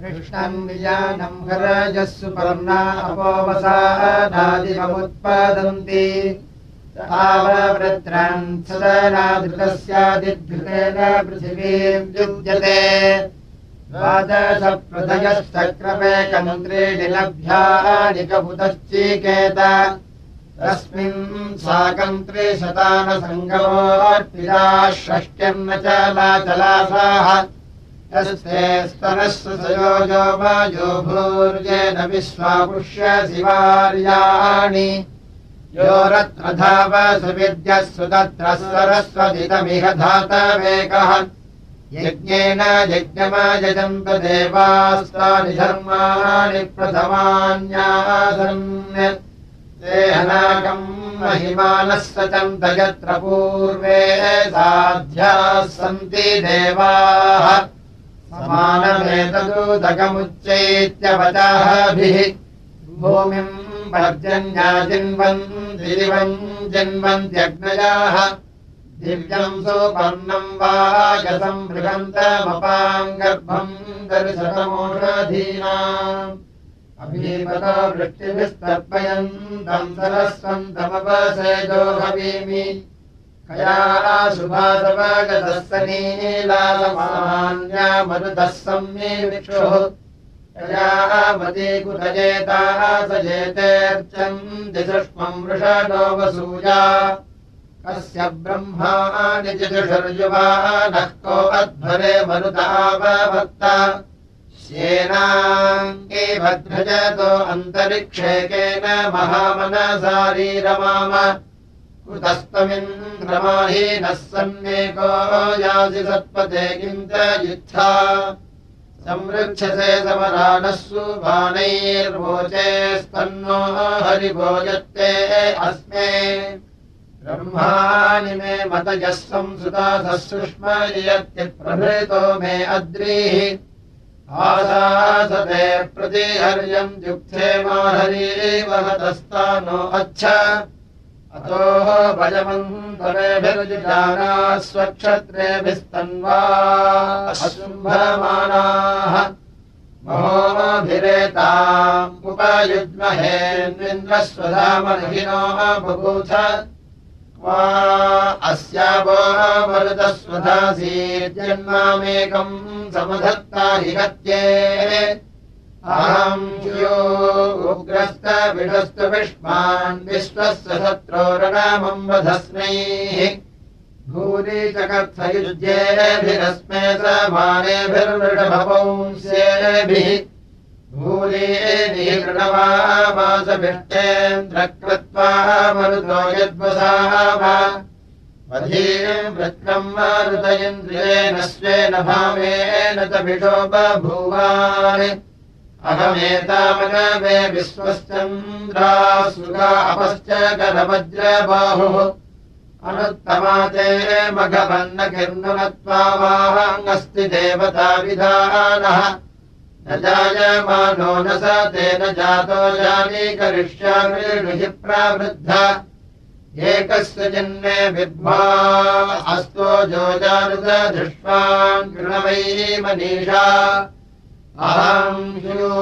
कृष्णम् विजानम् अपोवसानादिवमुत्पादन्ति आववृत्रान् सदनाधृतस्यादिधृतेन पृथिवीम् युज्यते द्वादशप्रदयश्चक्रमेकमन्त्रीणि लभ्यानिकभुतश्चीकेत तस्मिन् साकम् त्रिशतानसङ्गमोऽर्पिता षष्ट्यम् न चलाचलासाः। यस्ते स्तनः सयोजो वाजो भूर्येन विश्वापुष्य शिवार्याणि। योरत्र धाव सुविद्यः तत्र सरस्वतितमिह धातवेकः। यज्ञेन यज्ञमायजन्त देवास्तानि धर्माणि प्रथमान्यासन् महिमानः सचन्त यत्र पूर्वे साध्याः सन्ति देवाः। समानमेतदूदकमुच्चैत्यवचाभिः भूमिम् पर्जन्याजिन्वन् दिवम् जिन्वन्त्यग्नयाः दिव्यम् सोपर्णम् वा गतम् बृहन्तमपाम् गर्भम् दर्शनमोषधीना वृष्टिभिस्तर्पयन्तम् सरस्वन्तमपसेजो भवीमि कया मरुतः सम्मीविक्षुः कया मती कुतजेताः स जेतेऽर्चम् दिसुष्मम् वृषणो वसूया। कस्य ब्रह्माणि जिजुषर्युवा नः को अध्वरे मरुतावभक्त भद्रजतो अन्तरिक्षेकेन महामनसारीरमाम कुतस्तमिन्द्रमाहीनः सन्नेको यासि सत्पते किञ्च युत्था संरक्षसे समराणः सुबाणैर्वोचे स्तन्नो हरिभोजत्ते अस्मे। ब्रह्माणि मे मतयः संसुतासः सुष्मयत्यप्रभृतो मे अद्रीः आशासते प्रतिहर्यम् युक्ते माहरीवहतस्तानो अच्छ। अतोः भजमन्तरेभिर्जाना स्वक्षत्रेभिस्तन्वा शुम्भमानाः महोभिरेताम् उपयुज्महेन्द्रस्वधामर्हिनो बभूथ क्वा अस्यावो मरुतस्वधासीर्जन्मामेकम् समधत्ता हि गत्ये अहम् यो उग्रस्तविषस्तु विष्मान् विश्वस्य शत्रोरणामम् वधस्मैः। भूरि च कर्थयुज्येभिरस्मे समानेभिर्वृषभवंस्येभिः भूरेणीकृणवासभिष्टेन्द्र कृत्वा मरुतो मारुतयन्द्रियेण स्वेन भावेन च विषो बभूवान्। अहमेतामनवे विश्वश्चन्द्रा सुगा अपश्च करवज्रबाहुः अनुत्तमाते किर्नुनत्वावाहङ्गस्ति देवताविधानः न जायमानो न स तेन जातो जानी करिष्यामि प्रावृद्ध। एकस्य जन्मे विद्वा अस्तो जोजानुद दृष्ट्वान् कृणवै मनीषा। अहम् ह्यो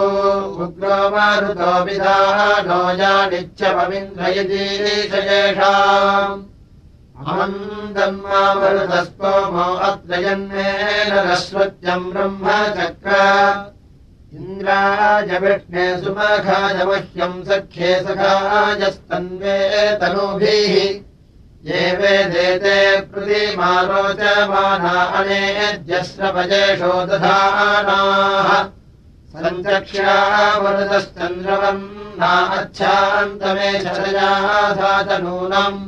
उग्रो मारुतो विधाः नो जानिच्छममिन्द्रयतीशेषाम् अमन्दन्मामरुतस्तोमो अत्र जन्मेन रश्रुत्यम् ब्रह्म चक्र इन्द्राय विष्णे सुमखाय मह्यम् सख्ये सखायस्तन्वे तनूभिः। ये वेदेते प्रतिमारोचमाना अनेद्यस्रपजेषो दधानाः। सञ्चक्ष्या वरुतश्चन्द्रवन्ना अच्छान्तमे शरजाधातनूनम्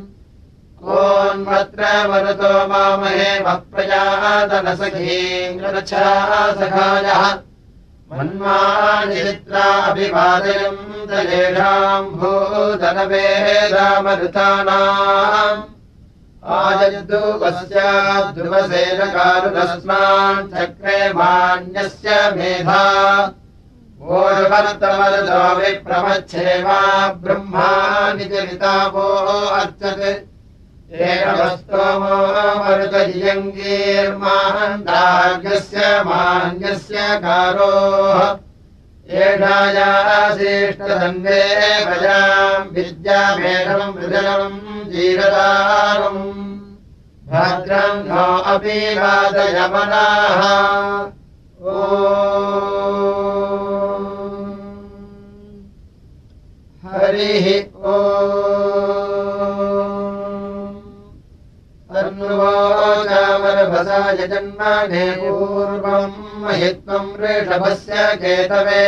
कोऽन्वत्र वरुतो मामहे वप्रजातनसखीङ्गच्छा सखायः मन्मानिचित्राभिवादयम् दयेषाम् भूतनवेदामरुतानाम् आजयतु पश्चाद्ध्रुवसेनकारुतस्मान् चक्रे मान्यस्य मेधा। विप्रमच्छेवा ब्रह्मानि चरितापो अर्चत् मरुतयङ्गीर्मान्दार्गस्य मान्यस्य कारोः एषायाश्रेष्ठधन्वे भजाम् विद्यामेषम् मृदलम् जीरदारम् भद्रम् नो अपि वादयमनाः। ओ। हरिः ओ र्वसा यजन्माने पूर्वम् महित्वम् वृषभस्य केतवे।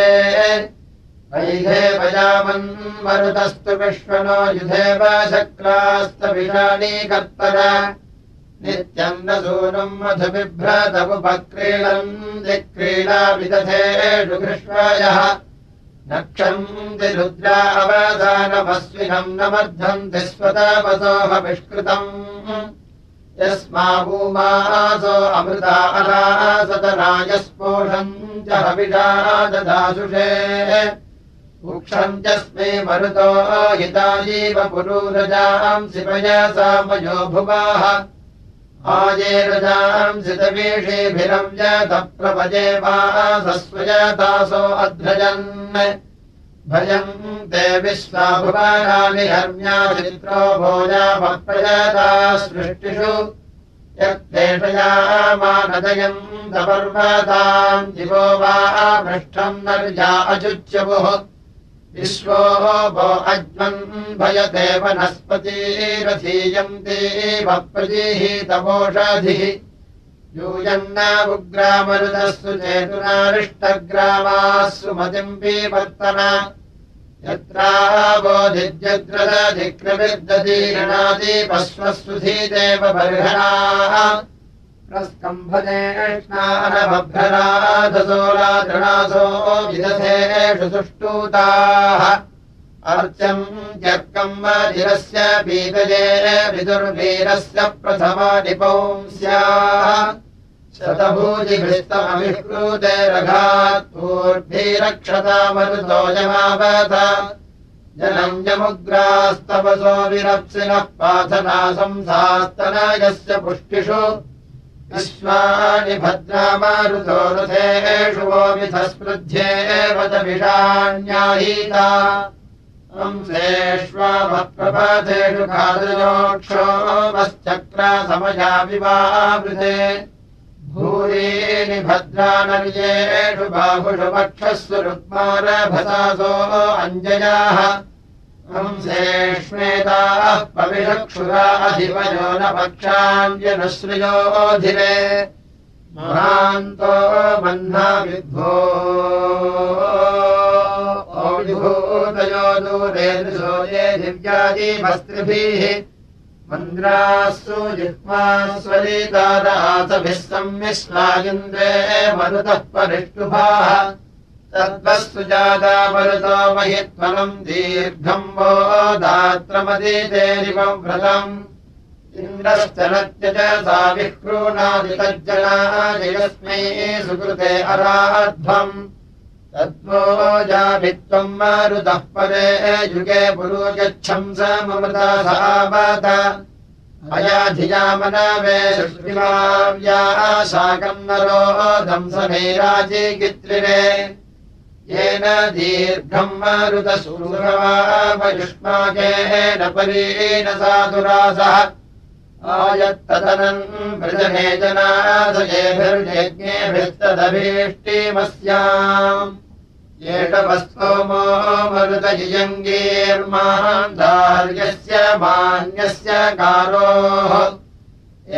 भजामन् मरुतस्तु विश्वनो युधेव शक्रास्तविषाणी कर्तर नित्यम् न सूनम् मधुबिभ्रतमुपक्रीडम् दिक्रीडा विदधेषु कृष्णायः। नक्षन्ति रुद्रा अवधानमस्विनम् न मध्यन्ति स्वतपसोऽहविष्कृतम् यस्मा भूमासो अमृता अलासतरायस्पोषम् च हविषा ददासुषे। वृक्षन्त्यस्मै मरुतो हिताजीव पुरूरजाम् शिपयसा मयो भुवाः। आजेरजाम् सितवीषीभिरम् च तप्रपजे वा सस्वजतासो अध्रजन् भयम् ते विश्वाभुवानानि हर्म्या चित्रो भोजामप्रजाता सृष्टिषु। यत्तेषयामानदयम् तपर्वताम् दिवो वा पृष्ठम् नर्या अजुच्यवुः विश्वो भो अज्मन् भयते वनस्पतिरथीयन्ति वप्रजीहितमोषधिः यूयन्नामुग्रामरुदस्सु चेतुनारिष्टग्रामास्सु मतिम् पीवर्तन यत्राबोधिद्यद्रदधिक्रविर्दधीरणादिपश्वस्सुधीदेव बर्हणाः। प्रस्कम्भदेष्णानभ्रराधसोलादृणासो विदधेषु सुष्टूताः अर्चम् त्यर्कम् वजिरस्य पीतजे विदुर्वीरस्य प्रथमा निपौंस्याः। शतभूजिभिस्तमभिष्कृते रघात्पूर्भिरक्षता मरुतोजमावत जनम् यमुग्रास्तवसो विरप्सिनः पाथना संसास्तनयस्य पुष्टिषु। विश्वानि भद्रामारुतो रथेषु वो विधस्पृध्येव च विषाण्याहीता अंसेष्वामप्रपथेषु कादयोक्षोमश्चक्रासमया विवावृते। भूरीनि भद्रानर्येषु बाहुषु वक्षस्व रुक्मारभसासो अञ्जयाः। हंसेष्मेताः पविषक्षुराधिवयो न पक्षाञ्जनश्रियोधिरे महान्तो बह्ना विद्भो विभूतयो दृशो ये दिव्यादिवस्त्रिभिः मन्द्रासु जिह्वास्वरितारासभिः संमिश्रायन्द्रे मरुतः परिष्टुभाः तद्वस्तु जाता मरुतो महित्वनम् दीर्घम् वो दात्रमदीतेरिवम् व्रतम्। इन्द्रश्च नत्य च सा विक्रूणादितज्जनादियस्मै सुकृते अराध्वम् तद्वोजाभित्वम् मारुतः परे युगे पुरोगच्छम् स ममता सावत अयाधियामनवे सृष्टिमाव्याः शाकम् नरो दंसमेराजीगित्रिरे येन दीर्घम् मारुतसूरवामयुष्माकेन परीन साधुरासः आयत्तदनम् व्रजने जनादयेभिर्यज्ञेभिस्तदभीष्टिमस्याम् एषवस्तोमो मरुतयङ्गीर्मान्दार्यस्य मान्यस्य कारोः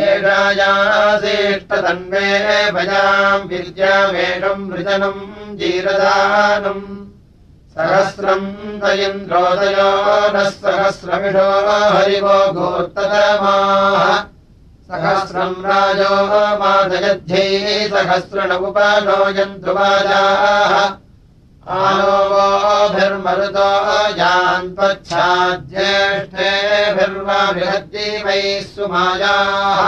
एषायासेष्टतन्वे भजाम् विद्यामेषम् वृजनम् जीरदानम् सहस्रम् तयन्द्रोदयो नः सहस्रमिषो हरिवो गोत्तमाः सहस्रम् राजो मादयध्यै सहस्रणमुपानो यन्तुवाजाः वोभिर्मरुतो यान्त्वच्छाज्येष्ठेभिर्वा बृहद्दीवैः सुमायाः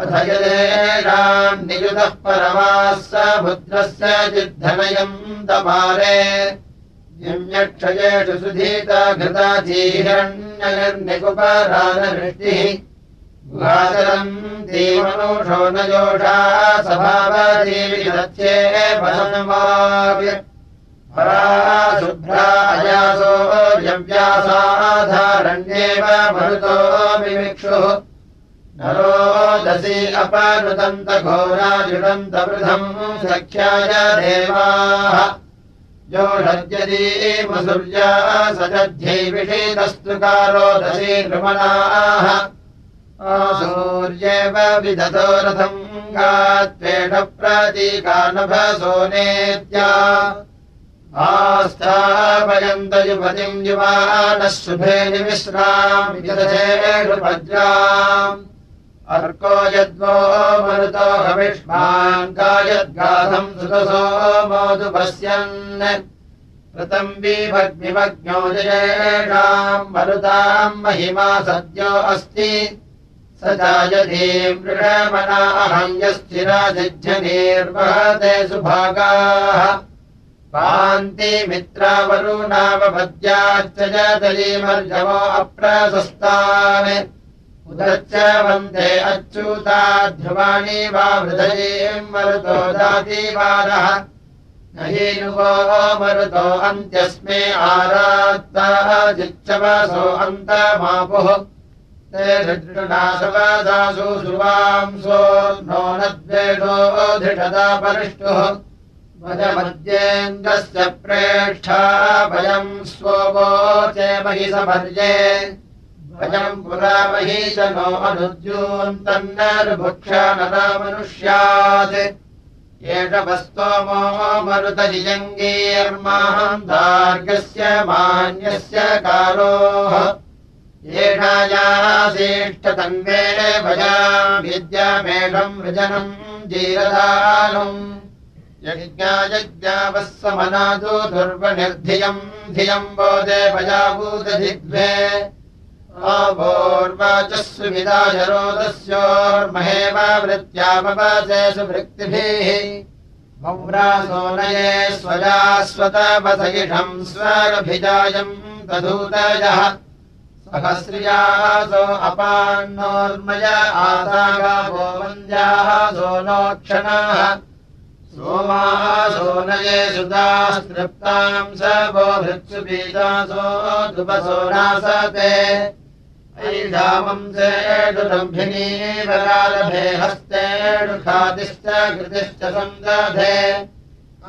अथ यदेषाम् नियुतः परमाः स भुद्रस्य चिद्धनयम् दपारे निम्यक्षयेषु सुधीता घृता धीरण्यनिर्निकुपरानवृष्टिः देवनोषो न योषा सभावदेविदत्ये परा शुभ्रायासो यव्यासाधारण्येव मरुतो विमिक्षुः। नरो दशि अपनुदन्तघोराजुदन्तवृथम् सख्याय देवाः। जोषद्यदीमसूर्या सजध्यै विषेदस्तुकारो दशी नृमणाः। सूर्येव विदतो रथम् गात्वेण प्रतीकानभसोनेत्या आस्थापयन्त युवतिम् युवानः शुभे निविश्रामिजसेणुपज्राम् अर्को यद्वो मरुतो हविष्मान् गायद्गाधम् सुतसो मोदुपश्यन्। विभग्निमग्न्यो जयेषाम् मरुताम् महिमा सद्यो अस्ति। स जायधीम् वृषमनाहम् यस्थिराजिज्झनीर्वहते सुभागाः जलीमर्जवो अप्रशस्तान् उदच्च वन्दे अच्युता ध्रुवाणि वा हृदयीम् मरुतो दातिवारः न हि नुवो मरुतो जिच्छवसो अन्तमापुः। ते धृणासवदासु सुवांसो नो न द्वेषो धृषदा परिष्टुः वजमद्येन्द्रस्य प्रेष्ठा वयम् स्वोचे महि समर्ये वयम् पुरा मही च नो अनुद्यून्तन्नर्भुक्ष नरमनुष्यात् एष वस्तोमो मरुतजिजङ्गीर्मान्दार्गस्य मान्यस्य कारोः। एषायासेष्ठतन्वे भजाम् विद्यामेषम् वृजनम् जीरदानम् यज्ञायज्ञावः समनादो दुर्वनिर्धियम् धियम् बोधे भजाभूतधिग्वे आवोर्वाचः सुविदाजरोदस्योर्महेव वृत्त्यामवासे सुभृक्तिभिः। मौरासोनये स्वजास्वतपसयिषम् स्वरभिजायम् तदूतयः। सहस्रियासो अपान्नोर्मय आसागावो वन्द्याः सोनोक्षणाः। सोमाः सुदास्तृप्ताम् स वो भृत्सु बीजासो दुपसो नासते। ऐषामम् सेडुरम्भिनीवरारभे हस्तेडु खादिश्च कृतिश्च सन्दधे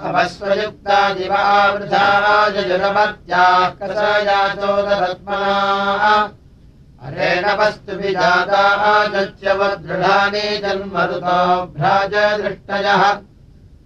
अपस्वयुक्ता दिवावृथाजजुरमत्याः कसयाचोदरत्मनाः अरेण वस्तुभिजाता चच्यवदृढानि जन्मरुतो भ्राज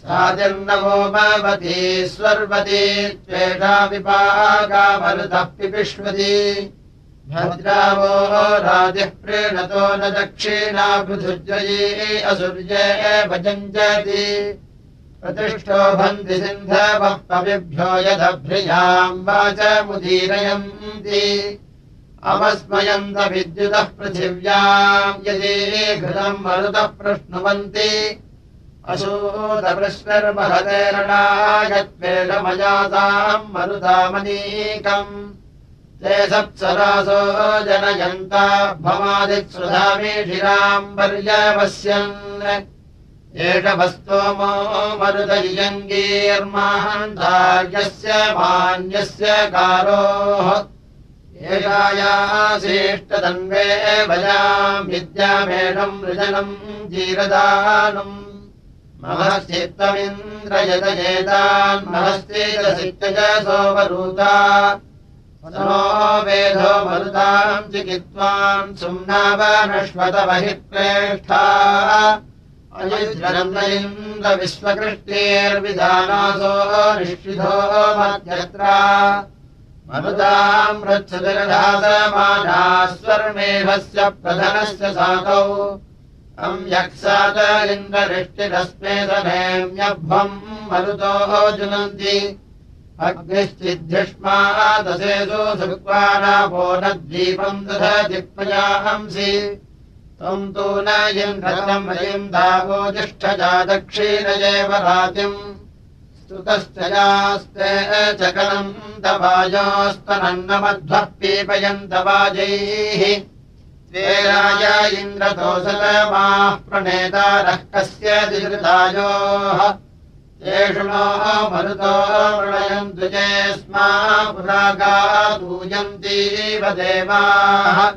साजन्नवो भवती स्वर्वती त्वेषा विपागामरुतः पिपिष्वती। भद्रावो राजिः प्रीणतो न दक्षिणा पृथुजयी असुर्ये भजञ्जति प्रतिष्ठो भन्ति सिन्धवः पविभ्यो यदभ्रियाम् वाचमुदीरयन्ति अवस्मयन्त विद्युतः पृथिव्याम् यदि घृतम् मरुतः प्रश्नुवन्ति अशूतपृष्णर्महतेरणायत्वेषमजाताम् मरुतामनीकम् ते सप्सरासो जनयन्ता भवादित्सुधामीषिराम् पर्यवस्यन् एष वस्तोमो मरुतयङ्गीर्मान्धार्यस्य मान्यस्य कारोः एषायासेष्टतन्वे भजाम् विद्यामेषम् वृजनम् जीरदानम् महश्चित्तमिन्द्रयतयेतान् महश्चेतसिक्तजसोऽवरूता नो वेधो मरुताम् चिकित्वाम् सुम्नावनश्वतमहिप्रेष्ठा अयुज्रन्द्रविश्वकृष्टेर्विधानासो निष्ठितो मध्यत्रा। मनुताम् रक्षमानास्वर्मेघस्य प्रधनस्य साकौ अम् यक्सात इन्द्रवृष्टिरस्मे सनेम्यभ्वम् मरुतोः जुनन्ति। अग्निश्चिद्धिष्मादशेषु सुक्वारापो न द्वीपम् दधति प्रजाहंसि। त्वम् तु न इन्द्रतम् दावो जिष्ठजा दक्षिणयेव रातिम्। स्तुतश्च यास्ते चकलम् दवायोस्तनन्नमध्वः पीपयन्तवाजैः राजा इन्द्रतोसलमाः प्रणेतारः कस्य दिहृतायोः येषु मरुतो प्रणयन्तु चे स्मा पुरागादूयन्तीव देवाः।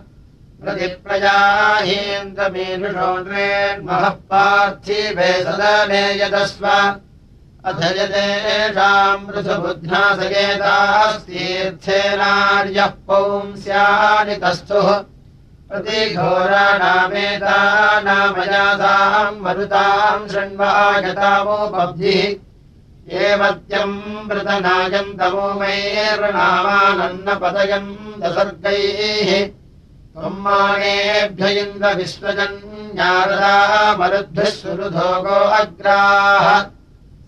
प्रतिप्रजाहीन्द्रमीनुषो नृन्महः पार्थिवे सदने यदस्व। अथ यदेषाम् मृषबुध्नासकेतास्तीर्थेनार्यः पौंस्यानि तस्थुः प्रतिघोराणामेतानामयासाम् मरुताम् शृण्वागतामोपब्धिः एवत्यम् मृतनायन्तमो मेर्नामानन्नपदयम् दसर्गैः त्वम् मानेभ्य इन्द्रविश्वजन्यारदा मरुद्भिः सुरुधोगो अग्राः।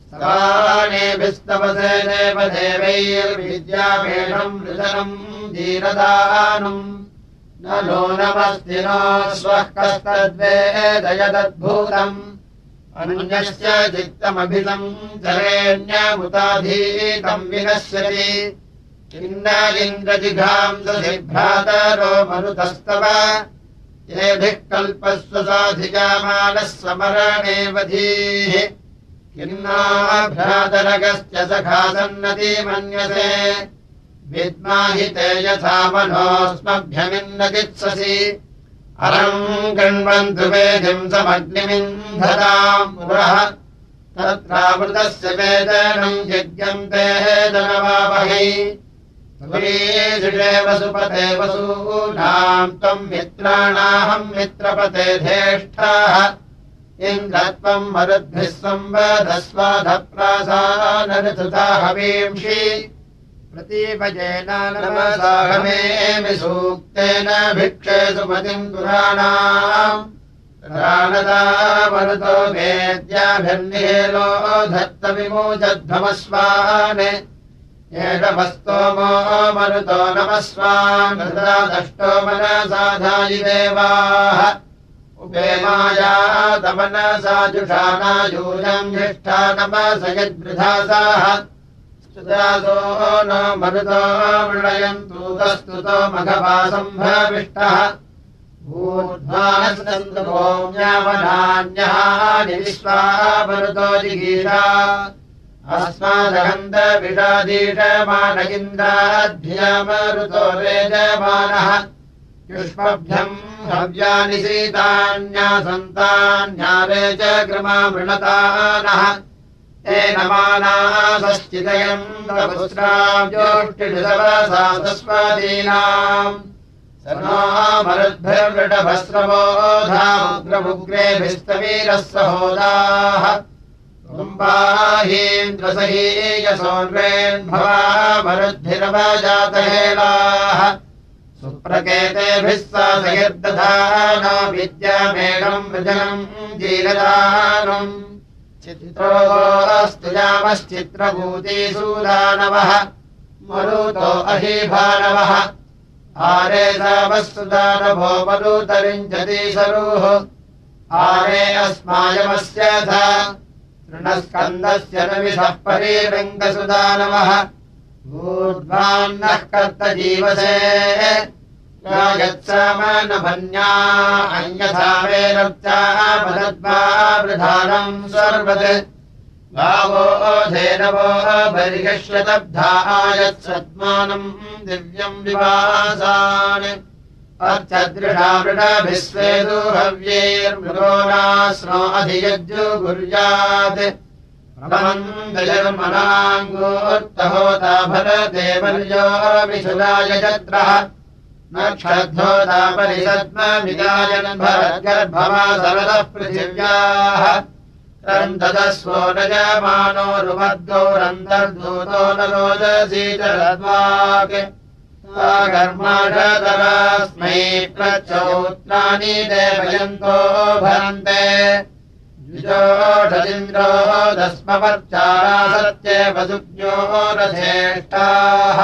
स्तवानेभिस्तवसे देवदेवैर्विद्यापेषम् मृदनम् धीरदानम् न नो नमस्ति नो स्वः कस्तद्वेदयदद्भूतम् अन्यस्य चित्तमभितम् चरेण्यमुताधीतम् विनश्यति। किन्न इन्द्रजिघांसि भ्रातरो मरुतस्तव। येभिः कल्पस्व साधिजामानः समरणेवधीः किन्नाभ्रातरगश्च सखासन्नति मन्यसे विद्माहि ते यथा मनोऽस्मभ्यमिन्नचित्ससि अरम् गृण्वन्तु वेदिम् समग्निमिन्धताम् पुरः। तत्रामृतस्य वेदनम् यज्ञन्ते दनवावहै वसुपते वसूनाम् त्वम् मित्राणाहम् मित्रपते धेष्ठाः। इन्द्रत्वम् मरुद्भिः संवधस्वाधप्रासानऋतुता हवींषि भिक्षे सुमतिम् मरुतो वेद्याभिर्निहेलो धत्तविमोचध्वमस्वान्। एषमस्तोमो मरुतो नमस्वान्। दष्टो मनसाधायि देवाः। उपेमाया तमनसाजुषानायूयम् ज्येष्ठा नमस यद्वृधासाः न मरुतो मृणयन्तु तस्तुतो मघवासम्भविष्टः ऊर्ध्वानस्तन्तु भोम्यावनान्यः निविश्वा मरुतो जिगीषा अस्मादहन्तविषादीशमान इन्द्राध्यामरुतो रेजमानः। युष्मभ्यम् हव्यानि सीतान्या सन्तान्यारे च क्रमा मृणतानः तेन मानासश्चिदयम् तस्वादीनाम् सर्वामरुद्भिर्वृढभस्रवोधामुग्रमुग्रेभिस्तवीरः सहोदाः कुम्बाहीन्द्रसहीयसोन्वेन्भवा मरुद्भिरवजातहेलाः सुप्रकेतेभिः सा सयर्दधानो विद्यामेघम् वृजनम् जीरदानम् चित्रोऽस्तु यामश्चित्रभूतिसूदानवः मरुतो अहीभानवः आरे सावस्तुदानभो मरुतरिञ्चति सरुः। आरे अस्मायमस्य तृणस्कन्दस्य नविषः परीरङ्गसुदानवः ऊर्ध्वान्नः कर्त जीवसे यत्सामनभन्या अन्यथा वेरप्त्यापदद्वा वृधानम् सर्वत्। गावो धेनवो यत्सद्मानम् दिव्यम् विवासान्। अर्थदृढा मृडभिस्वेदो हव्यैर्मृगो नास्नो अधियज्जुगुर्यात् प्रबन्धजर्मनाङ्गोत्तहोता भरदेवर्यो विशुलाय चत्रः नक्षद्धोतापरिषद्ममिदायन् भरद्गर्भवा सरदः पृथिव्याः रन्ददस्वो न जमानो रुमद्गौरन्तर्धूतो न रोदसीतरद्वाक् कर्माषतरास्मै प्रचौत्राणि देवयन्तो भरन्ते। सत्येव सुज्ञो रथेष्टाः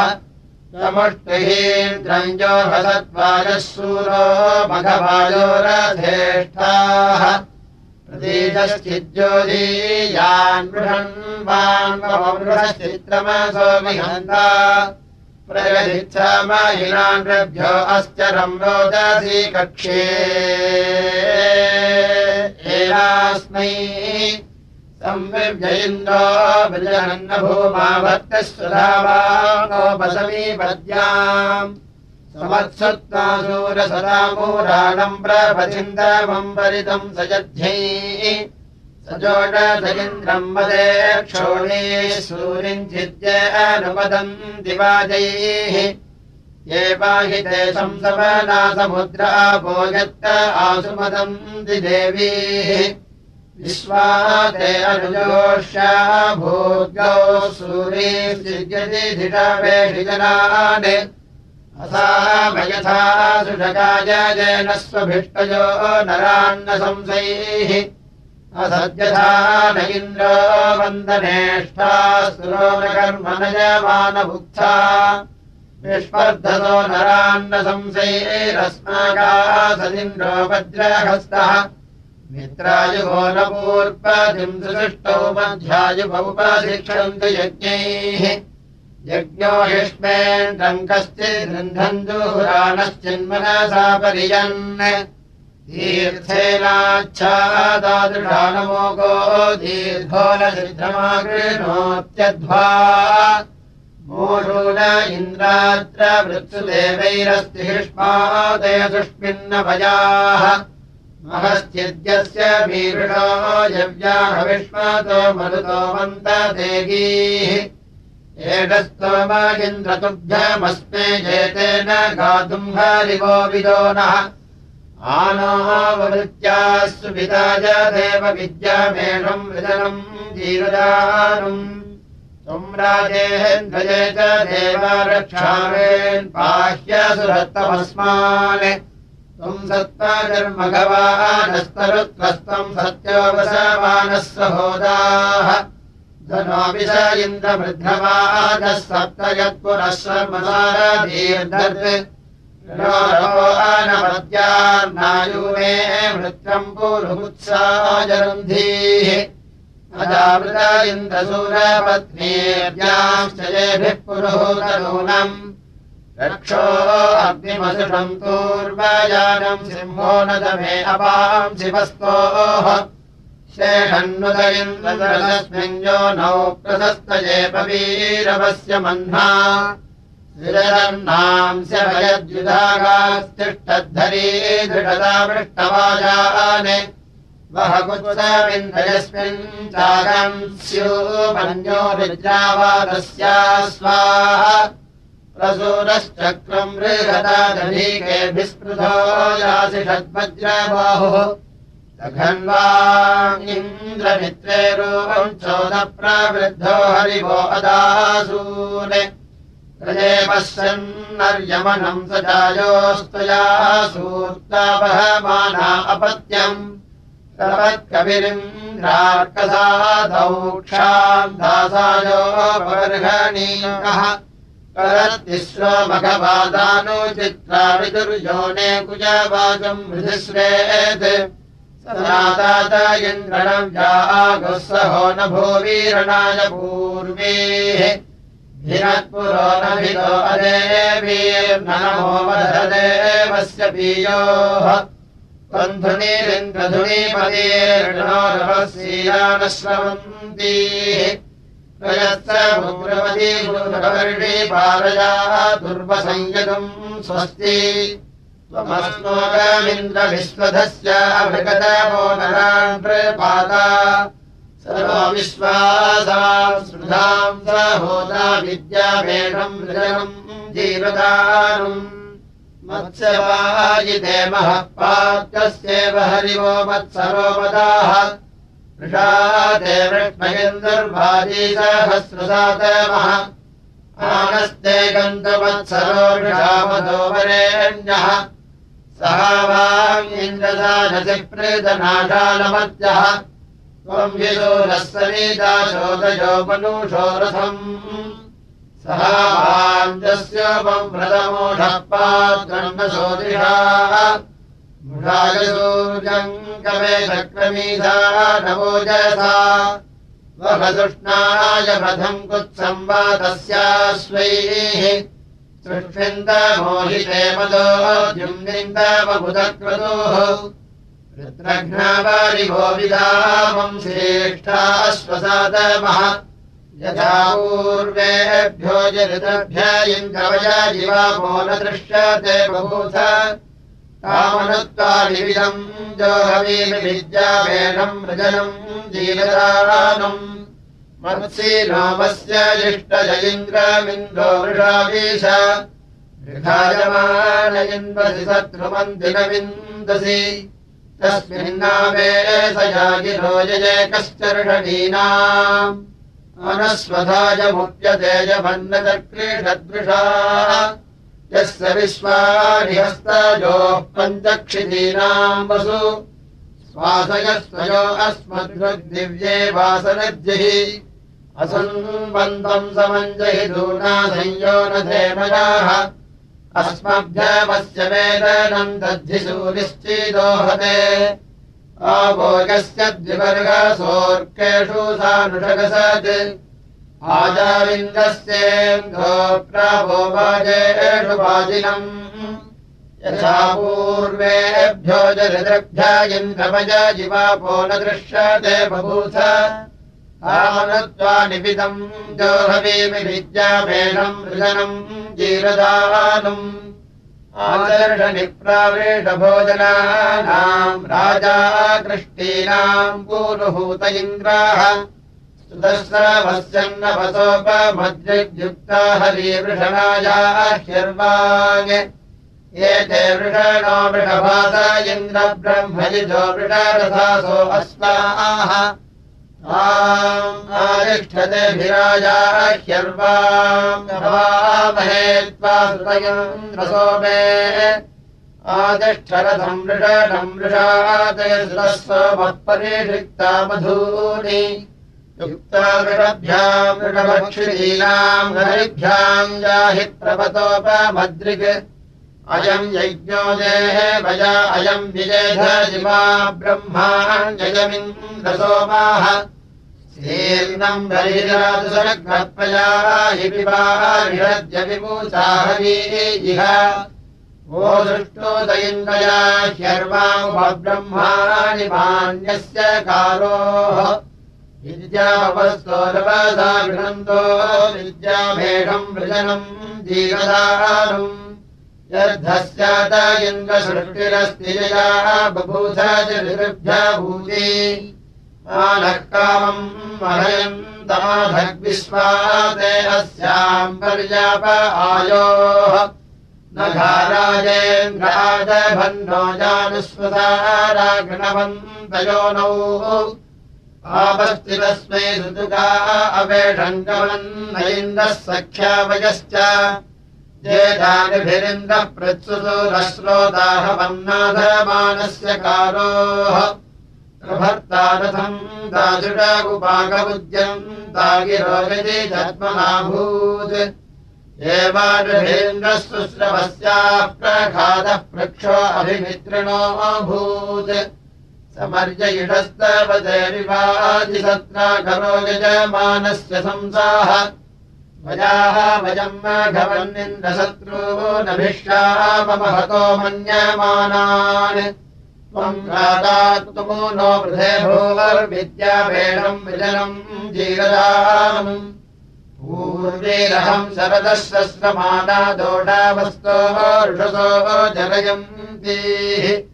समुष्टिहीन्द्रञ्जो हसत्वाजः सूरो प्रतीतश्चिज्योतीयान् बृहन् वाङ्गमृहश्चित्रमसो विहन्ता। प्रगतिच्छामहिनान्भ्यो अश्चरम् रोदसी कक्षे। एनास्मै संविव्ययिन्द्रो विजयन्न भूमा भक्तः सुधावानोपसमीपद्याम् समत्सत्त्वासूरसदामूराणम् प्रपचिन्दमम् वरितम् सजध्यैः सजोडसगिन्द्रम् मदे क्षोणे सूरिम् चिद्य अनुपदम् दिवाजैः ये पाहिते संसवनासमुद्रा भोजत्त आसुमदम् दिदेवीः विश्वाते भोगौ सूरीर्जिद्यति धिषावेषिजनान् असामयथा सुषकाय स्वभिष्टयो नरान्न संशैः असद्यथा न इन्द्रो वन्दनेष्ठा सुरो न कर्म नयमानभुक्था विष्पर्धतो नरान्न संशैरस्माकासदिन्द्रो वज्रहस्तः न सुसृष्टौ मध्यायुगौपशिक्षन्तु यज्ञैः। यज्ञो युष्मेन्द्रम् कश्चिन्धन्दुराणश्चिन्मनसा परिजन्। तीर्थेनाच्छादादृशानमोगो दीर्घोलसिद्धमागृणोत्यध्वा मोषून इन्द्रात्र वृत्सुदेवैरस्ति युष्मादयसुष्मिन्न भयाः महश्चिद्यस्य मीरुषो यव्याहविष्मातो मरुतो मन्तदेगीः एतस्तोमागिन्द्रतुभ्यमस्मे जेतेन गातुम् हरिवो विदो नः। आनोवृत्याः सुविदाय देव विद्यामेषम् विदनम् जीवदानम् त्वम् राजेन्द्रजे च देव रक्षामेन् पाह्यसुरत्तमस्मान् त्वम् सत्त्वजर्मघवानस्तरुत्रस्तम् सत्योपसमानः सहोदाः धनोऽपि स इन्द्रवृद्धवादः सप्त यत्पुरः सर्वसारधीर्दर्नवद्यार्नायुमे मृत्यम् पूर्वमुत्साजरन्धीः अजावृत इन्द्रसूरपत्नीर्याश्चयेभिः पुरोहूतनूनम् रक्षो अग्निमसुषम् पूर्वजानम् सिंहो न दमे अपाम् शिवस्तोः शेषन्नुदयिन्द्रस्मिञ्जो नौ प्रशस्तजेपवीरवस्य मह्ना। विरन्नांस्य भयद्युधागास्तिष्ठद्धरी दृढतापृष्टवाजाने वह कुत्समिन्द्रयस्मिन् चागम् स्योमन्यो विद्रावादस्या स्वाहा प्रसूरश्चक्रम् बृहता दधीकेऽभिस्पृधो यासि सघन्वा इन्द्रमित्रे रूपम् चोदप्रवृद्धो हरिवो अदासूने। प्रजे पश्यन्नर्यमनम् स जायोस्तया सूर्तावहमाना अपत्यम् सर्वत्कविरिन्द्रार्कसाधौक्षाम् दासायोपबर्हणीयः करतिश्वमघवादानुचित्राविदुर्योने कुजवाचम् मृधिश्रेत् सनातात इन्द्रणम् जागुः सहो न भूवीरणाय पूर्वेः। धिनत्पुरो न भितो अदेवीर्नमो वधदेवस्य पीयोः। बन्धुनीरिन्द्रधुनीपदीर्णोरवस्यीया न दुर्वसंयतम् स्वस्ति। त्वमस्मोगमिन्द्रविश्वधस्य भृगतमो नरान् प्रपाता। सर्वो विश्वासाम् स्मृधाम् स होता विद्याभेषम् मृजनम् जीवदानम्। मत्स्यवायिते महः पात्यस्येव हरिवो मत्सरोपदाः वृषा ते वृष्मयन्दुर्भाजी सहस्रसातमः मानस्ते गन्तवत्सरोषामदोपरेण्यः सः वाङ्गिन्द्रदानसिप्रेतनाशालमत्यः त्वम् विदोरः सनीता शोदयो मनुषो रथम् सः वाञ्जस्योपम् व्रतमोषः पात्रन्नसोदिषाः मृषायसूर्यम् कवे चक्रमीधा नवोजसा वभदुष्णाय पथम् कुत्सम् वा तस्याश्वैः सृष्विन्दमोहिते मदो द्युम्निन्दवबुधक्रतोः रुद्रघ्नावारिभो विदामम् श्रेष्ठाश्वसादमः यथा पूर्वेभ्यो जऋतभ्य इन्द्रवया जिवापो न दृश्यते बभूथ कामनुत्वादिविदम् जोहवीविद्याभेदम् मृजनम् जीवदानम् जिष्टजयिन्द्रमिन्द्रो वृषावीश विधायमान इन्वसि शत्रुमन्दिनविन्दसि तस्मिन्नामे स यजे कश्चर्षणीनाम् अनस्वधाय मुप्यतेजभन्नचक्रीषदृषा यस्य विश्वानिहस्तयोः पञ्चक्षितीनाम् वसु स्वासयस्वयो अस्मद्वग्दिव्ये वासनज्जिः असम्बन्धम् समञ्जहि दूना संयो न धेमयाः अस्मभ्यमस्य वेदनम् दद्धिसूनिश्चिदोहते आभोगस्य द्विवर्गसोऽर्केषु सानुषगसत् आजाविन्दस्येन्दो प्राभो वाजेषु वाजिनम् यथा पूर्वेभ्यो जरद्रभ्य इन्द्रमय जिवापो न दृश्यते बभूथ। आमनत्वा निपितम् जोहवीमि विद्यामेनम् मृदनम् जीरदानम् आदर्शनिप्रावेशभोजनानाम् राजा कृष्टीनाम् पूरुहूत इन्द्राः सुदस्रवस्यन्नपसोपमद्युक्ता हरिवृषणाया ह्यर्वाङ् एते वृषणो वृषभास इन्द्रब्रह्मजिजो वृषरथासो अस्माः आरिष्ठतेभिराजा ह्यर्वामहे त्वा सुतयम् रसोमे आदिष्ठरथम् वृषणम् वृषादयसुरस्वमत्परिषिक्ता मधूनि वृषभक्षिणीनाम् हरिभ्याम् जाहि प्रपतोपमद्रिक्। अयम् यज्ञो देः वया अयम् विजेध जिमा ब्रह्माण्ययमिन्द्रसोमाः शीर्णम् बलिरादुसरग्रपया हि पिबाहिषद्य विभूताहरी इह वो दृष्टोदयिन्द्रया ह्यर्वामुपब्रह्माणि मान्यस्य कारोः विद्यापस्तोरपदा गृहन्तो विद्याभेषम् वृजनम् जीवदानम् यद्धस्यात इन्द्रसृष्टिरस्ति यया बभूथ भूति मानः कामम् महयन्तमाधग्विश्वाते अस्याम् पर्याप आयोः न घाराजेन्द्राजभन्नो जानुस्वतारागणवन्तयोनौ आपस्ति तस्मै ऋतुका अवेषङ्गमन्न इन्द्रः सख्यावयश्च। जेतानिभिरिन्द्रः प्रत्सुतोरश्रोदाहवन्नाथमानस्य कारोः। प्रभर्तारथम् जन्मनाभूत्। एवानिभिरिन्द्रः सुश्रवस्याः प्रघातः पृक्षो अभिमित्रिणोऽभूत् समर्य करो यजमानस्य संसाः वयाः वयम् घवन्निन्द्रशत्रूः नभिष्यामहतो मन्यमानान्। त्वम् रातात्मो नो वृधे भूवर्विद्याभेणम् विजनम् पूर्वीरहम् शरदः शस्त्रमाना दोषावस्तो ऋषसो जरयन्तीः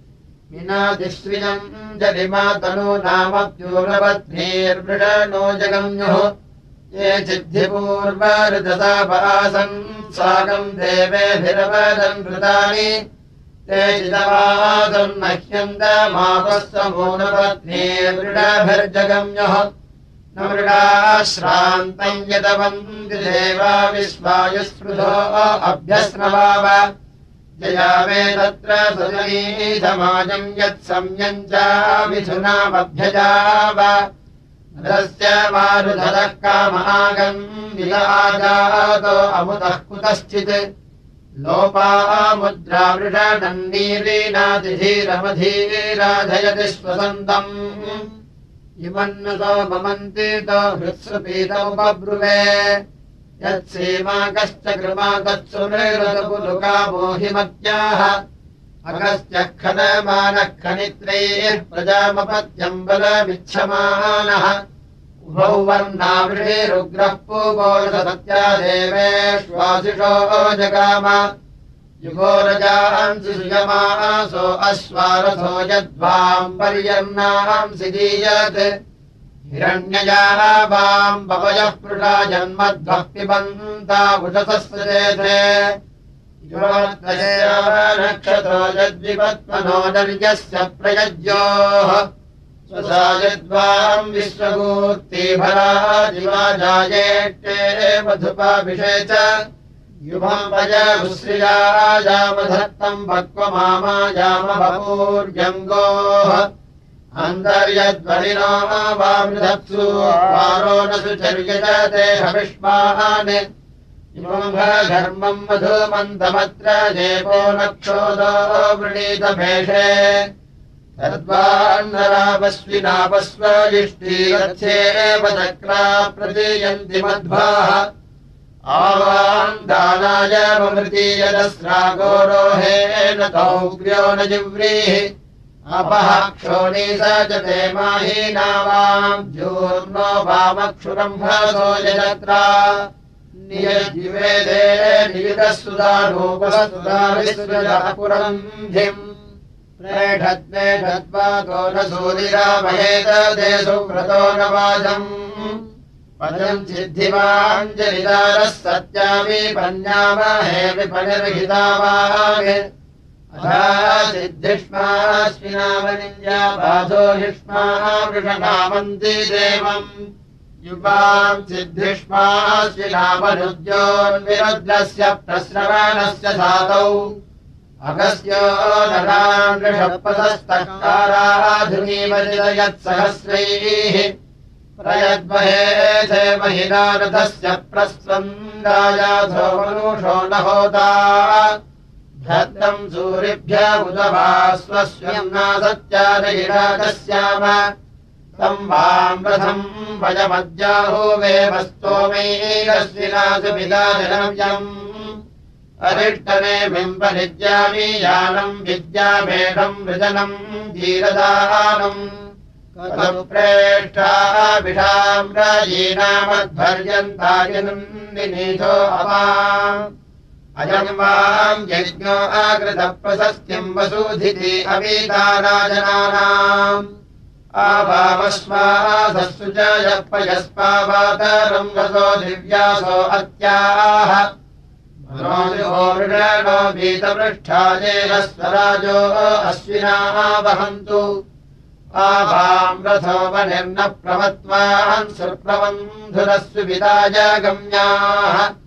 विनादिश्रियम् जरिमा तनो नामप्यूरपत्नीर्वृषणो जगम्युः। ये चिद्धिपूर्वऋतसापासन् साकम् देवेभिरवदन् कृतानि ते चिदवासम् मह्यन्तमापः समूनपत्नीर्वृडाभिर्जगम्युः श्रान्तम् यतवन्ति देवा विश्वायुस्पृधो अभ्यस्रवाव जया मे तत्र सुजनीधमाजम् यत्संयम् मिथुनामभ्यजाव रस्य मारुधरः कामागम् विलाजातो अमुतः कुतश्चित्। लोपामुद्रावृषदण्डीरीनातिधीरमधीराधयति स्वसन्तम् इमन्नतो ममन्तीतो हृत्सुपीतौ बब्रुवे यत्सीमाकश्च कृमाकत्सुनैरतपुलुका मोहिमत्याः अगश्च खनमानः खनित्रैः प्रजामपत्यम् बलमिच्छमानः उभौ वर्णावृषेरुग्रः पूवोषसत्या देवेष्वासिषो जगाम युगोरजांसि सुयमासो अश्वारथो यद्वाम् पर्यन्नांसि दीयत् पवयः पृषा जन्मध्वः पिबन्ता उषसस्रेथे नक्षत्रो यद्विपत्मनो नर्यस्य प्रयज्योः यद्वाम् विश्वमूर्तिभरा दिवा जायेष्टे मधुपाभिषे च। युवामयश्रियाजामधत्तम् भक्वमामायामभूर्यङ्गोः वारो न सुचर्यजते हविष्मान् इमम् घर्मम् मधुमन्तमत्र जेपो नक्षोदो वृणीतभेषे सर्वान्नरापस्विनापस्वयिष्ठीरथ्येव चक्रा प्रतीयन्ति मध्वाः। आवान् दानाय ममृतीयदस्रागोरोहेण तौग्र्यो न जिव्रीः अपः क्षोणी स च ते माहीनावाम् ज्योर्नो वामक्षुरम् भसो यजत्रा। नियजिवेदे नियुतः सुदारूपसुदापुरम् प्रेषद्वेषद्वातो न दे सुव्रतो न वाजम् पदम् सिद्धिवाञ्जलिदारः सत्यामि पन्यामहे विपनिर्हितावान् सिद्धिष्माश्विनामनिन्द्या देवम्। युवाम् सिद्धिष्माश्विनामनुद्योन्विरुद्रस्य प्रस्रवणस्य धातौ अगस्यो नरान्षपदस्तकाराधुनीवयत्सहस्रैः प्रयद्महे महिलारथस्य प्रस्वन्दायाधो मनुषो न होता भद्रम् सूरिभ्य स्वस्यम् नासत्यादयिरागस्याम तम् वाम् रथम् पिता जनव्यम्। अरिष्टने बिम्बनिज्यामि यानम् विद्यामेढम् वृजनम् धीरदानम् प्रेष्ठाभिषाम् राजीनामध्वर्यन्तायनुन्दो अवा अयम् वाम् यज्ञो आकृतप्रशस्त्यम् वसूधिति अवीता राजनानाम् च यः पयस्पावातरम् रसो दिव्यासो अत्याह। नो भीतपृष्ठायेन स्वराजो अश्विनाः वहन्तु। आभाम् रथो वनिर्न प्रमत्वान् सुप्रबन्धुरस्सु विदाय गम्याः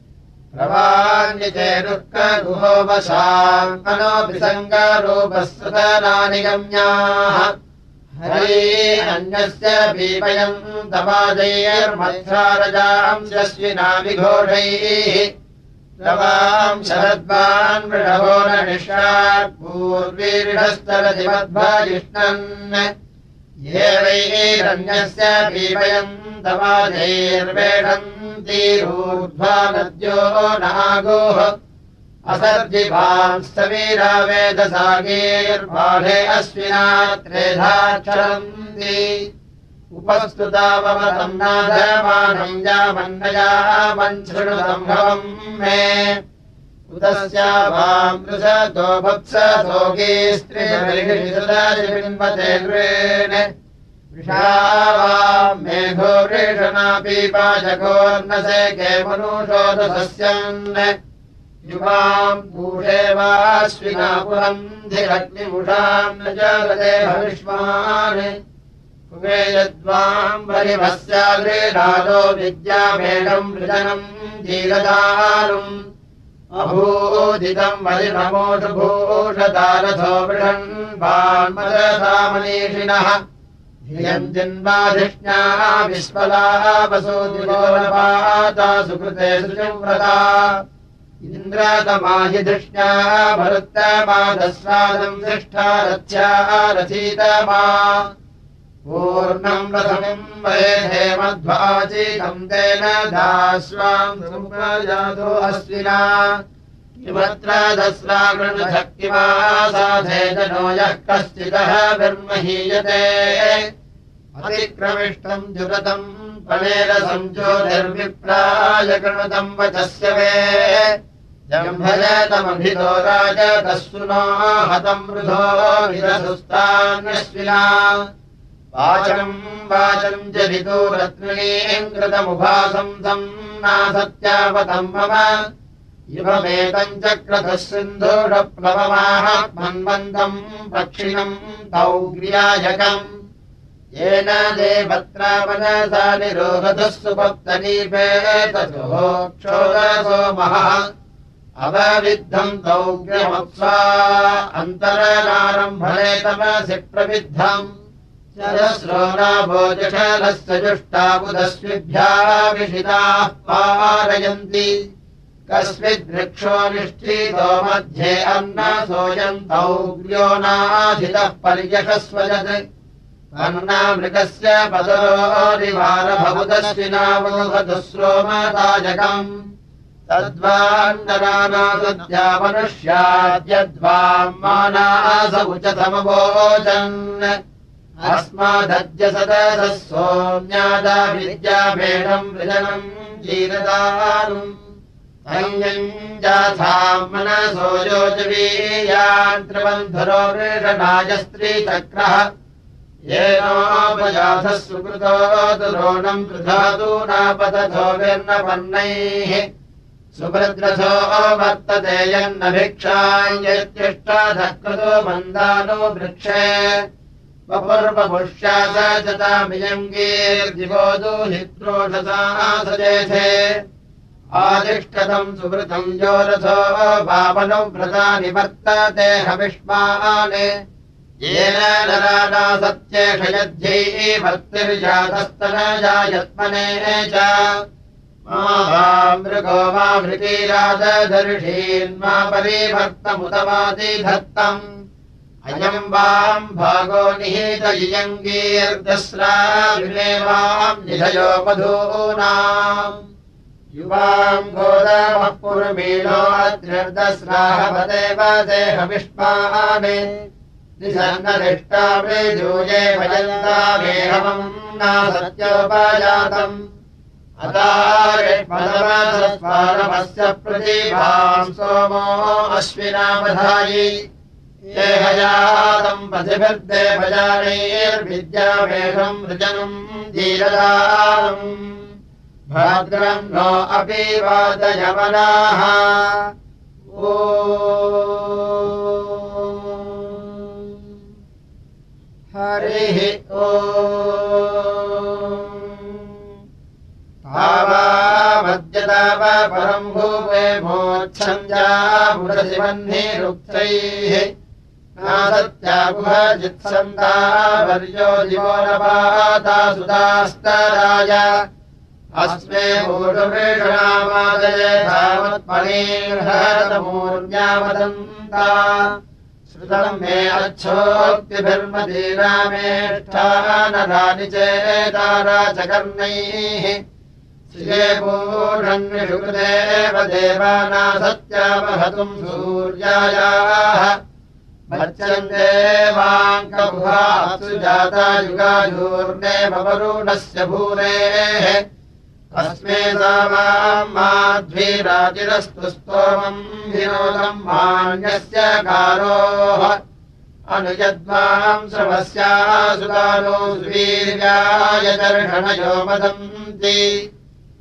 प्रवान्यचेरुर्कगुहो वशाङ्कनोऽभिसङ्गरूपः सुतनानि गम्याः हरे अन्यस्य भीमयम् तवाजैर्मध्वारजाम् यस्विना विघोषैः रवाम् शरद्वान् मृढवो न पूर्वीरिढस्तरधिमध्वाजिष्णन् ये वैरन्यस्य भीमयम् तवाजैर्वेषन्तीरूर्ध्वा नद्यो नागोः असर्जिभांस्तवीरा वेदसागीर्बाढे अश्विना त्रेधाक्षरन्ति उपस्तुतावतम् नाधमानम् यामन्नया मञ्छृणुसम्भवम् मे। उदस्या वामृषतो भत्सोगी स्त्रीमते वृषा मेघो के मनुषोदसस्यन् युवाम् पूषे वाश्विना पुरन्धिरग्निमुषाम् न जगते भविष्मान्। कुमे यद्वाम् वरिभस्याग्रेराजो विद्यामेघम् वृजनम् जीलदारुम् अभूदितम् वरिणमोषभूषदारथो वृषन् वान्मदसामनीषिणः विस्मलाः वसोदिलोलपाता सुकृते सुचिव्रता। इन्द्रातमाहिधिष्ण्याः भरुत्तमादस्वादम् दृष्टा रथ्याः रथीतमा। पूर्णम् रथमिम् वये हेमध्वाचीकम् तेन दास्वाम् जातो अश्विना किमत्र साधे जनो यः कश्चिदः ब्रह्महीयते अतिक्रमिष्टम् जुगतम् पणेरसम् ज्योतिर्विप्राय कृणतम् वचस्य वे। जम्भयतमभितो राज कस्सुनो हतम् वृधो विरसुस्तान्यश्विना। वाचम् वाचम् जरितो रत्नीम् कृतमुभासम् तम् नासत्यापतम् मम इवमेतम् चक्रतः मन्वन्तम् पक्षिणम् तौ क्रियायकम् येन देवत्रावनसा निरोहतः सुपप्तनीपे ततो क्षोदसोमः अवविद्धम् तौ ग्रमप्सा अन्तरनारम्भणे तमसि प्रविद्धम्। शरस्रोणाभोजशलस्य जुष्टाबुदस्विभ्याभिषिताः पारयन्ति कस्मिद्वृक्षो निष्ठीतो मध्ये अन्नसोऽयन्तौ ग्र्योनाधितः पर्यशस्वजत् अन्नामृगस्य पदरोनिवारभवुदस्विनावोहदुश्रोमताजकम् तद्वान्नरानासद्या मनुष्याद्यद्वाम् मानास उचतमवोचन् अस्मादद्य सदसः सोम्यादाभिद्याभेदम् वृजनम् जीरदानुम् मनसो योजवीयान्त्रबन्धुरो वृषणाय स्त्रीचक्रः येनोपजाथः सुकृतो दुरोणम् कृधातु नापतथो विर्नपन्नैः। सुभद्रथो वर्तते यन्न भिक्षायत्यष्टाधः कृतो मन्दानो वृक्षे। वपुर्वपुष्या स जतामियङ्गीर्दिवोदूहित्रोषसा सजेथे आदिष्टतम् सुवृतम् जोरथो भावनो व्रता निवर्तते हविष्मान्। येन नराणा सत्येष यद्ध्यैः भक्तिर्जातस्तनजायत्मने च मृगो मा भृतीराजदर्शीन्मा परिभक्तमुदवादिधत्तम् अयम् वाम् भागो निहित इयङ्गीर्दस्राविमेवाम् निधयो मधूनाम् युवाम् जूये भजन्तामेहमम् नासत्योपजातम् अतारिष्मदमस्य प्रतिभाम् सोमो अश्विनावधायि। ये हयातम् पथिभिर्देवजानैर्विद्यामेषम् वृजनम् जीरदानम् भद्रम् नो अपि वादयमनाः ओ हरिः ओ भावामद्यताव परम् भूवे मोच्छन्द्या पुरशिवह्निरुक्तैः नासत्यागुहजित्सन्ता वर्यो दिवो न सुतास्तराय अस्मे तावत्पणीर्हतमूर्ण्यावदन्ता श्रुतम् मे अच्छोक्तिभिर्मदीरामेष्ठानराणि चेताराचकर्णैः श्रिये पूषण्यशुकृदेव देवाना सत्यावहतुम् सूर्यायाः। भर्चन्देवाङ्कभुवासु जाता युगाजूर्णे भवरूढस्य भूरेः अस्मे सामाम् माध्वीराजिरस्तु स्तोमम् विनोदम् मान्यस्य कारोः। अनुजद्वाम् श्रवस्याः सुदानो सुवीर्याय दर्शनयो वदन्ति।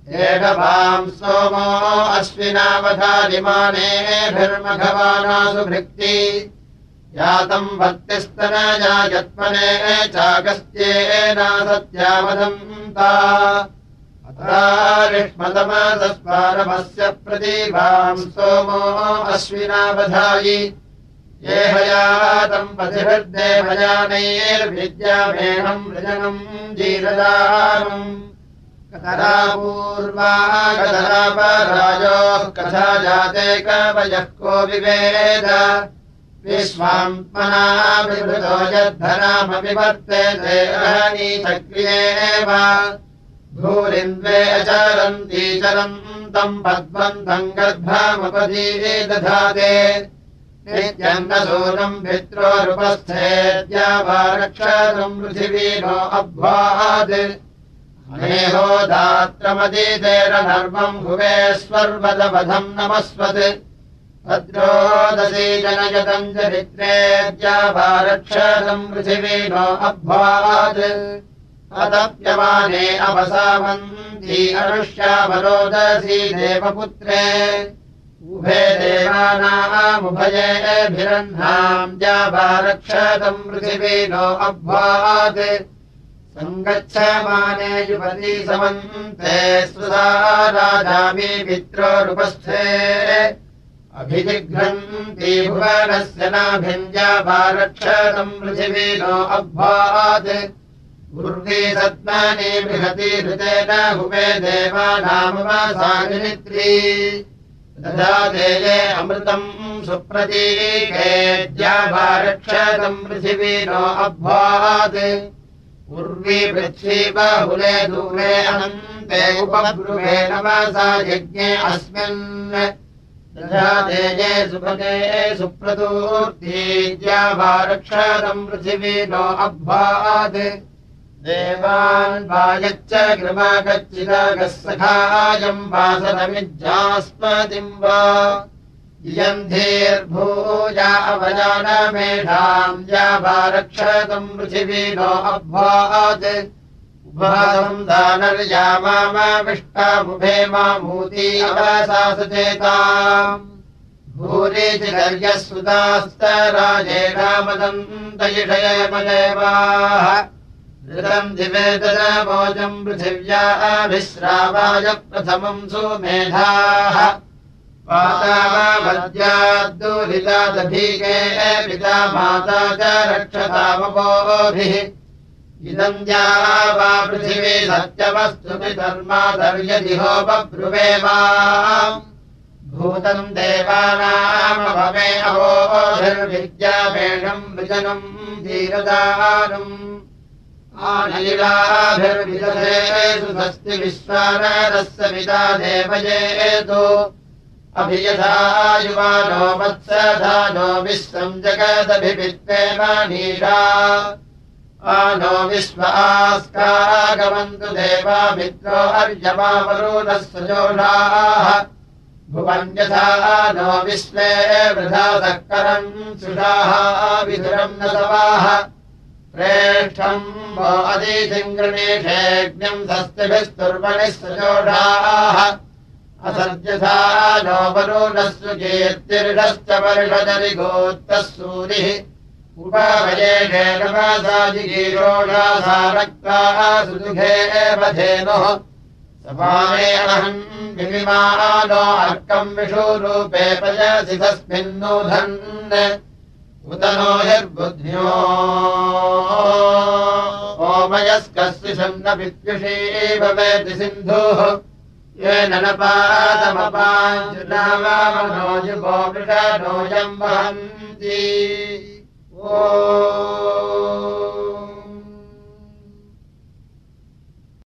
एकभाम् सोमो अश्विनावधारिमानेभिर्मघवानासु भृक्ति। यातम् भक्तिस्तनयायत्मने चागस्त्येना सत्यावदन्ता अतारिष्मतमसस्मारमस्य प्रतीभाम् सोमो अश्विनावधायि। ये हयातम् पथिभिर्देवयानैर्विद्यामेहम् वृजनम् जीरदानम् कथरापूर्वा कथरापराजोः कथा जाते कवयः को विवेद। विश्वात्मनाभिभृतो यद्धरामपि वर्तेते अहनीचक्रियेव भूरिन्द्वे गर्भामपदीरे दधाते नित्यन्नसूनम् पित्रोरुपस्थेद्या वा रक्षतम् पृथिवीनो अभ्वात् अनेहो दात्रमदीतेन धर्मम् भुवेश्वर्वदवधम् नमस्वत्। भद्रोदशी जनयतम् चरित्रेद्या वा रक्षतम् पृथिवीनो अभ्वात् अतप्यमाने अवसामन्ती अनुष्यावरोदसी देवपुत्रे। उभे देवानामुभयेभिरह्नाम् जाभारक्षतम् पृथिवीनो अभ्वात् सङ्गच्छमाने युवती समन्ते सुधा राजामि पित्रोरुपस्थे अभिजिघ्रन्ति भुवनस्य नाभिञ्जाभारक्षतम् पृथिवीनो अभ्वात् गुर्वी सत्मानि बृहति हृतेन हुवे देवानामवासानित्री तदा देये अमृतम् सुप्रतीकेद्याभारक्षतम् पृथिवीनो अभ्वात् उर्वी पृथ्वी बाहुले दूरे अनन्ते उपब्रुवे नवासा यज्ञे अस्मिन्। तदा देये सुपदे सुप्रतूर्तीद्याभारक्षतम् पृथिवीनो अभ्वात् देवान् वायच्च कृमागच्चिदागः सखायम् वासनमिज्जास्पतिम् वा। इयम् धीर्भूया अवजानमेधाम् जाभारक्षतम् पृथिवीनो अभ्वात्। उभासम् दानर्यामाविष्टामुभे मामूती अवसासचेताम् भूरि चिगर्यः सुतास्तराजेनामदन्तयिषयमदेवाः ऋतम् दिवे तदामोजम् पृथिव्या अभिश्रावाय प्रथमम् सुमेधाः पातामद्याद्दूरितादभीके पिता माता च रक्षतामपोभिः इदम् द्या वा पृथिवी सत्यवस्तु पितर्माधर्यदिहो बभ्रुवे वा। भूतम् देवानामभवे अवोभिर्विद्यामेषम् विजनम् धीरदानम् आनीलाभिर्विदधेषु स्वस्ति विश्वानरस्य पिता देवयेतु। अभियथा युवानो वत्सधानो विश्वम् जगदभिवित्ते मनीषा आनो विश्वास्कागमन्तु देवा मित्रो अर्यमावरुणः सजोषाः भुवन्यथा नो विश्वे वृथा सक्करम् सुषाः विधुरम् न सवाः सस्तिभिस्तुर्वणिः सजोषाः असद्यथा नो वरुणस्व कीर्तिर्षश्च वर्षदरिगोत्तः सूरिः। वासाजिगीरोषासा रक्ताः सुदुघे धेनुः। समाने विविमानो अर्कम् विषुरूपे पयसि तस्मिन्नूधन् यर्बुद्ध्यो ओमयस्कस्य सन्न विद्युषी भवेति सिन्धुः। येन न पादमपाञ्जुनावामनो युगो वृषणोऽयम् वहन्ति। ओ